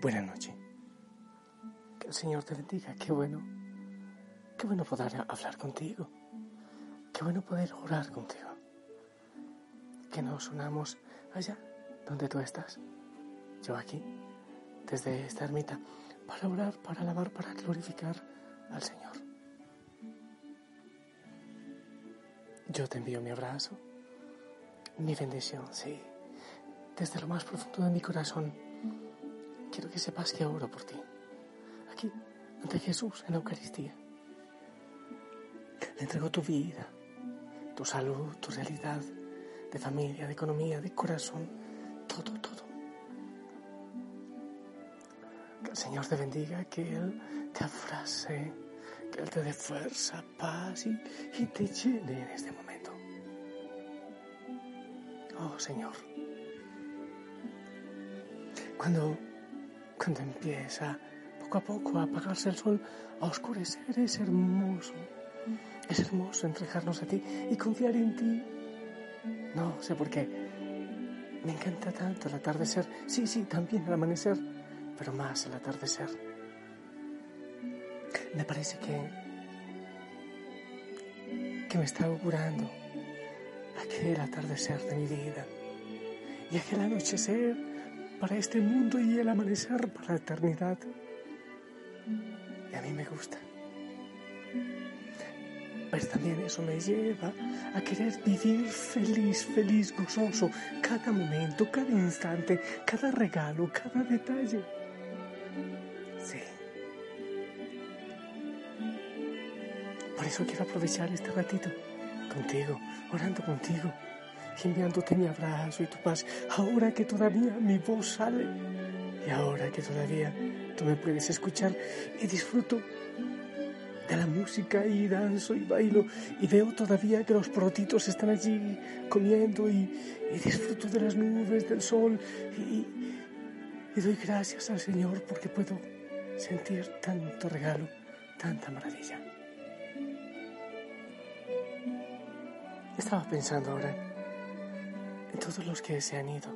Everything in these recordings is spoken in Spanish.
Buenas noches. Que el Señor te bendiga. Qué bueno. Qué bueno poder hablar contigo. Qué bueno poder orar contigo. Que nos unamos allá donde tú estás. Yo aquí, desde esta ermita, para orar, para alabar, para glorificar al Señor. Yo te envío mi abrazo, mi bendición, sí, desde lo más profundo de mi corazón quiero que sepas que oro por ti. Aquí, ante Jesús, en la Eucaristía. Le entrego tu vida, tu salud, tu realidad de familia, de economía, de corazón, todo, todo. Que el Señor te bendiga, que Él te abrace, que Él te dé fuerza, paz y, y te llene en este momento. Oh Señor, cuando cuando empieza poco a poco a apagarse el sol, a oscurecer, es hermoso. Es hermoso entregarnos a ti y confiar en ti. No sé por qué. Me encanta tanto el atardecer. Sí, sí, también el amanecer, pero más el atardecer. Me parece que que me está augurando aquel atardecer de mi vida y aquel anochecer para este mundo y el amanecer para la eternidad. Y a mí me gusta. Pero también eso me lleva a querer vivir feliz, feliz, gozoso, cada momento, cada instante, cada regalo, cada detalle. Sí. Por eso quiero aprovechar este ratito contigo, orando contigo enviándote mi abrazo y tu paz, ahora que todavía mi voz sale y ahora que todavía tú me puedes escuchar y disfruto de la música y danzo y bailo y veo todavía que los protitos están allí comiendo y, disfruto de las nubes, del sol y, y doy gracias al Señor porque puedo sentir tanto regalo, tanta maravilla. Estaba pensando ahora todos los que se han ido.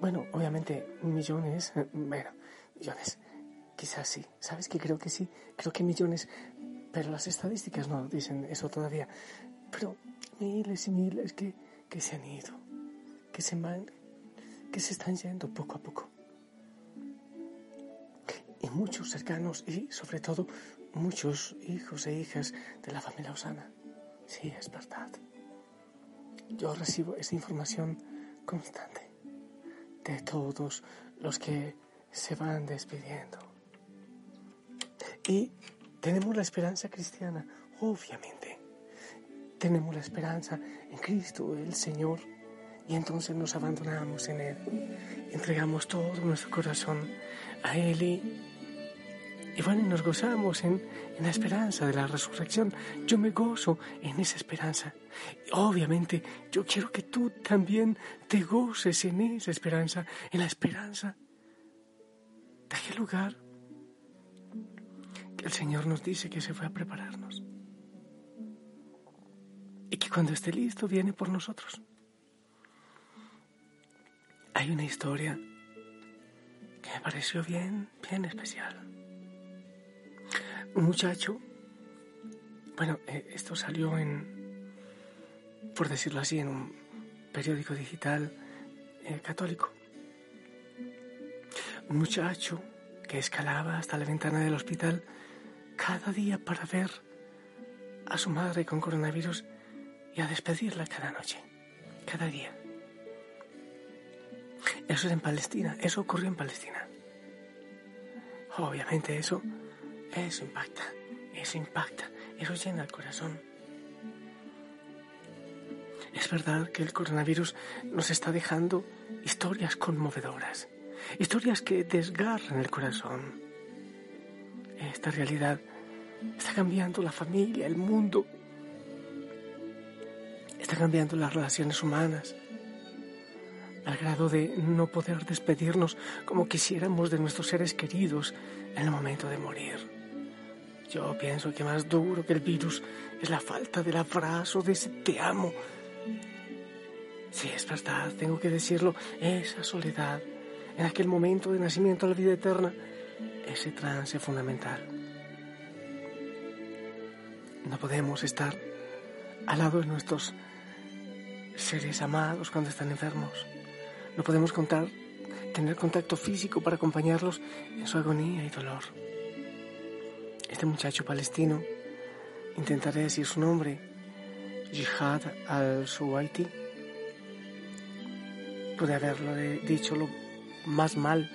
Bueno, obviamente millones, bueno, millones, quizás sí. ¿Sabes que creo que sí? Creo que millones, pero las estadísticas no dicen eso todavía. Pero miles y miles que, que se han ido, que se, man, que se están yendo poco a poco. Y muchos cercanos y sobre todo muchos hijos e hijas de la familia Osana. Sí, es verdad yo recibo esa información constante de todos los que se van despidiendo. Y tenemos la esperanza cristiana, obviamente. Tenemos la esperanza en Cristo, el Señor, y entonces nos abandonamos en Él. Entregamos todo nuestro corazón a Él y y bueno, nos gozamos en, la esperanza de la resurrección. Yo me gozo en esa esperanza. obviamente, yo quiero que tú también te goces en esa esperanza, en la esperanza de aquel lugar que el Señor nos dice que se fue a prepararnos. Y que cuando esté listo viene por nosotros. Hay una historia que me pareció bien, bien especial muchacho, bueno, eh, esto salió en, por decirlo así, en un periódico digital eh, católico. Un muchacho que escalaba hasta la ventana del hospital cada día para ver a su madre con coronavirus y a despedirla cada noche, cada día. Eso es en Palestina, eso ocurrió en Palestina. Obviamente eso, eso impacta, eso impacta, eso llena el corazón. Es verdad que el coronavirus nos está dejando historias conmovedoras, historias que desgarran el corazón. Esta realidad está cambiando la familia, el mundo, está cambiando las relaciones humanas, al grado de no poder despedirnos como quisiéramos de nuestros seres queridos en el momento de morir. Yo pienso que más duro que el virus es la falta del abrazo, de ese te amo. Sí, es verdad, tengo que decirlo, esa soledad, en aquel momento de nacimiento a la vida eterna, ese trance fundamental. No podemos estar al lado de nuestros seres amados cuando están enfermos. No podemos contar, tener contacto físico para acompañarlos en su agonía y dolor. Este muchacho palestino, intentaré decir su nombre, Jihad al-Suwaiti, pude haberlo dicho lo más mal,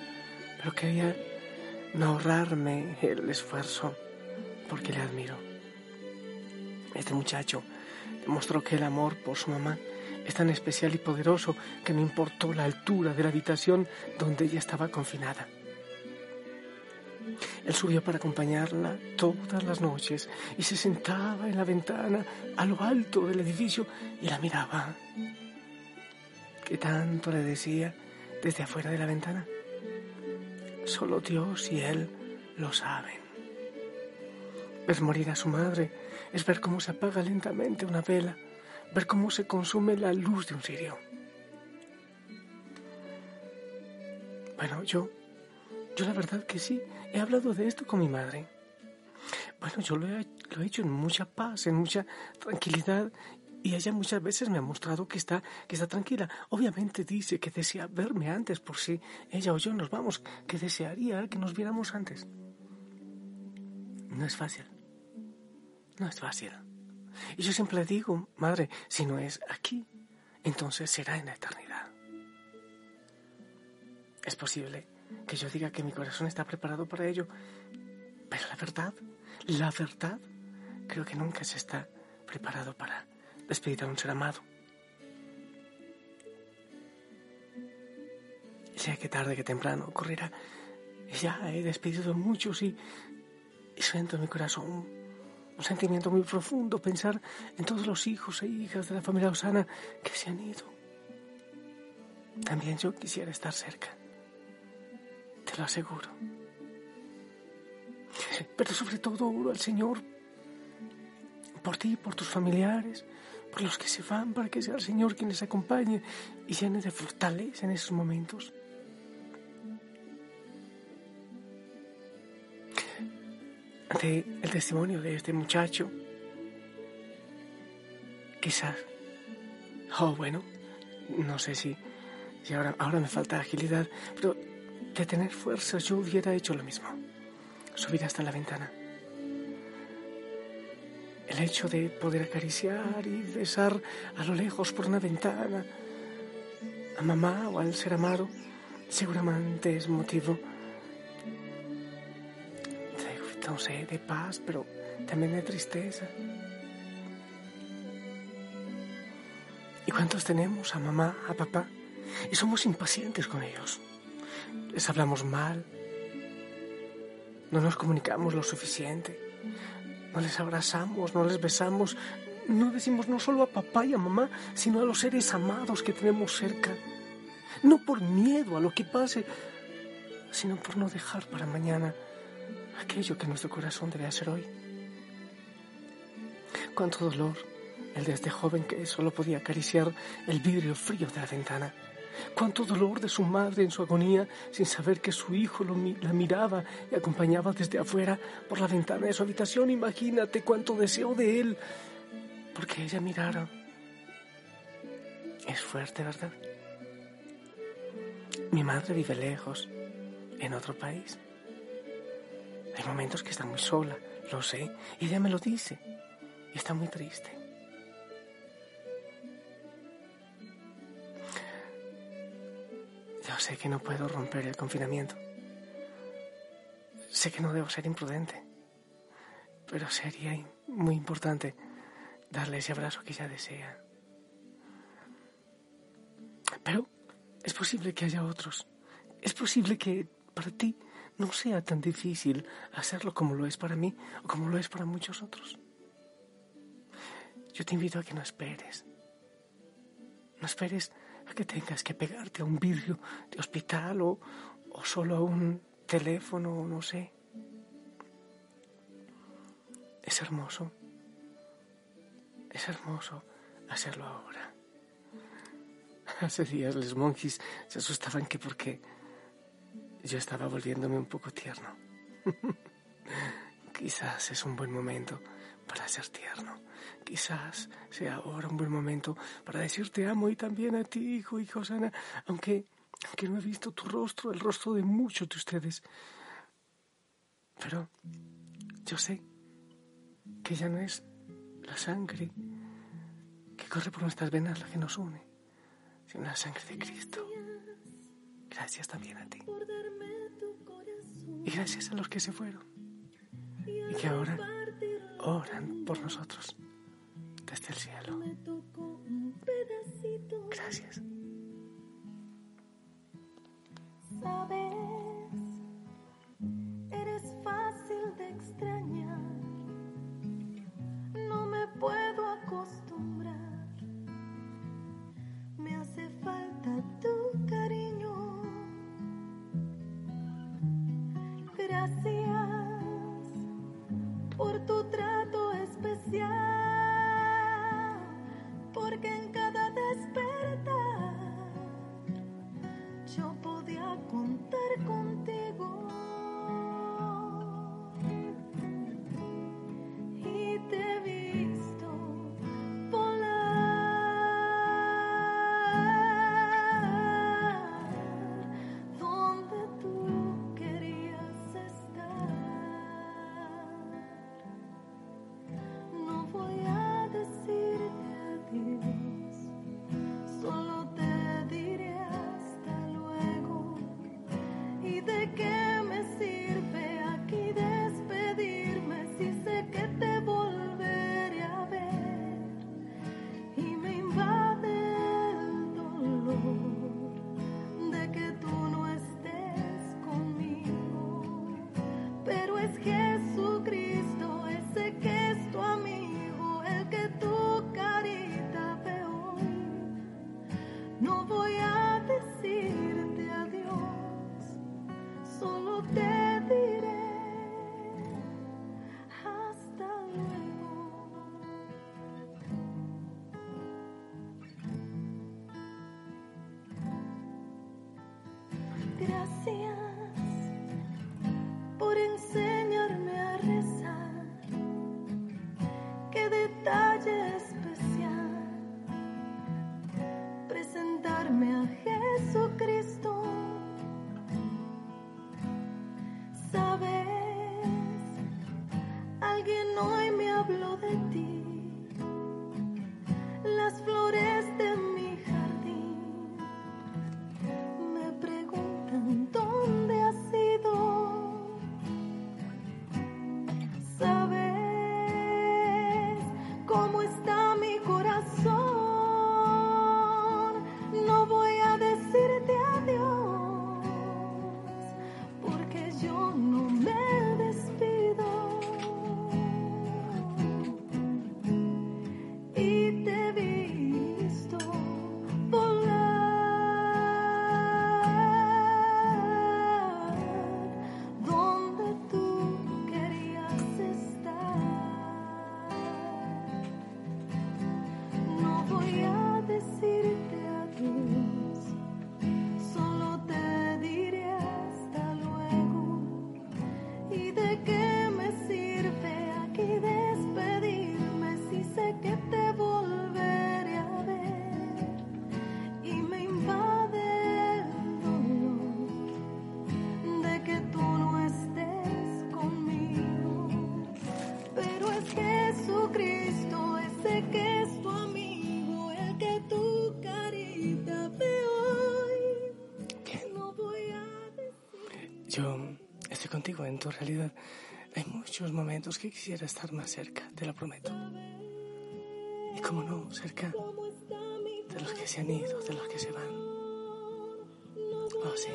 pero quería no ahorrarme el esfuerzo porque le admiro. Este muchacho demostró que el amor por su mamá es tan especial y poderoso que no importó la altura de la habitación donde ella estaba confinada. Él subió para acompañarla todas las noches y se sentaba en la ventana a lo alto del edificio y la miraba. ¿Qué tanto le decía desde afuera de la ventana? Solo Dios y Él lo saben. Ver morir a su madre es ver cómo se apaga lentamente una vela ver cómo se consume la luz de un cirio. Bueno, yo, yo la verdad que sí, he hablado de esto con mi madre. Bueno, yo lo he, hecho en mucha paz, en mucha tranquilidad y ella muchas veces me ha mostrado que está, que está tranquila. Obviamente dice que desea verme antes por si ella o yo nos vamos, que desearía que nos viéramos antes. No es fácil. No es fácil. Y yo siempre le digo, madre, si no es aquí, entonces será en la eternidad. Es posible que yo diga que mi corazón está preparado para ello, pero la verdad, la verdad, creo que nunca se está preparado para despedir a un ser amado. Sé que tarde que temprano ocurrirá. Ya he despedido a muchos y, y siento en mi corazón un sentimiento muy profundo pensar en todos los hijos e hijas de la familia Osana que se han ido. También yo quisiera estar cerca, te lo aseguro. Pero sobre todo oro al Señor por ti, por tus familiares, por los que se van, para que sea el Señor quien les acompañe y llene de fortaleza en esos momentos. el testimonio de este muchacho. Quizás, oh bueno, no sé si, si ahora, ahora me falta agilidad, pero de tener fuerza yo hubiera hecho lo mismo, subir hasta la ventana. El hecho de poder acariciar y besar a lo lejos por una ventana a mamá o al ser amado seguramente es motivo no sé, de paz, pero también de tristeza. ¿Y cuántos tenemos a mamá, a papá? Y somos impacientes con ellos. Les hablamos mal. No nos comunicamos lo suficiente. No les abrazamos, no les besamos. No decimos no solo a papá y a mamá, sino a los seres amados que tenemos cerca. No por miedo a lo que pase, sino por no dejar para mañana aquello que nuestro corazón debe hacer hoy. Cuánto dolor el de este joven que solo podía acariciar el vidrio frío de la ventana. Cuánto dolor de su madre en su agonía sin saber que su hijo la miraba y acompañaba desde afuera por la ventana de su habitación. Imagínate cuánto deseo de él porque ella mirara. Es fuerte, ¿verdad? Mi madre vive lejos, en otro país. Hay momentos que está muy sola, Lo sé, ella me lo dice y está muy triste. Yo sé que no puedo romper el confinamiento. Sé que no debo ser imprudente, pero sería muy importante darle ese abrazo que ella desea. Pero es posible que haya otros. Es posible que para ti no sea tan difícil hacerlo como lo es para mí o como lo es para muchos otros. Yo te invito a que no esperes. No esperes que tengas que pegarte a un vidrio de hospital o, o solo a un teléfono, no sé. Es hermoso. Es hermoso hacerlo ahora. Hace días los monkeys se asustaban que porque yo estaba volviéndome un poco tierno. Quizás es un buen momento para ser tierno. Quizás sea ahora un buen momento para decirte amo y también a ti, hijo y Josana, aunque, aunque no he visto tu rostro, el rostro de muchos de ustedes. Pero yo sé que ya no es la sangre que corre por nuestras venas la que nos une, sino la sangre de Cristo. Gracias también a ti. Y gracias a los que se fueron y que ahora oran por nosotros desde el cielo. Gracias. Yo estoy contigo en tu realidad. Hay muchos momentos que quisiera estar más cerca, te lo prometo. Y como no, cerca cómo de los que se han ido, de los que se van. Oh, sí.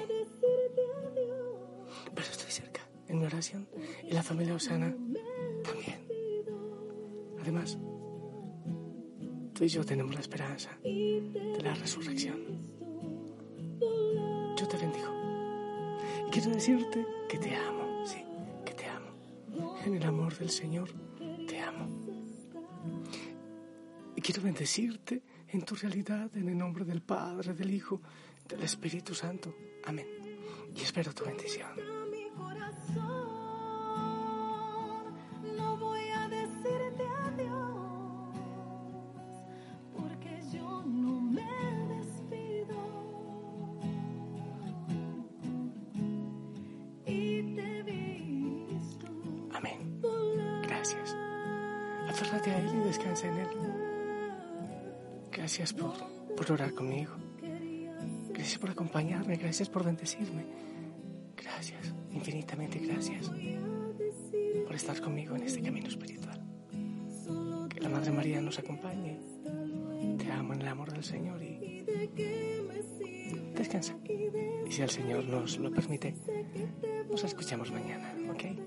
Pero estoy cerca, en mi oración. Y la familia Osana también. Además, tú y yo tenemos la esperanza de la resurrección. Yo te bendigo. Quiero decirte que te amo, sí, que te amo. En el amor del Señor, te amo. Y quiero bendecirte en tu realidad, en el nombre del Padre, del Hijo, del Espíritu Santo. Amén. Y espero tu bendición. Aférrate a Él y descansa en Él. Gracias por, por orar conmigo. Gracias por acompañarme. Gracias por bendecirme. Gracias, infinitamente gracias por estar conmigo en este camino espiritual. Que la Madre María nos acompañe. Te amo en el amor del Señor y descansa. Y si el Señor nos lo permite, nos escuchamos mañana, ¿ok?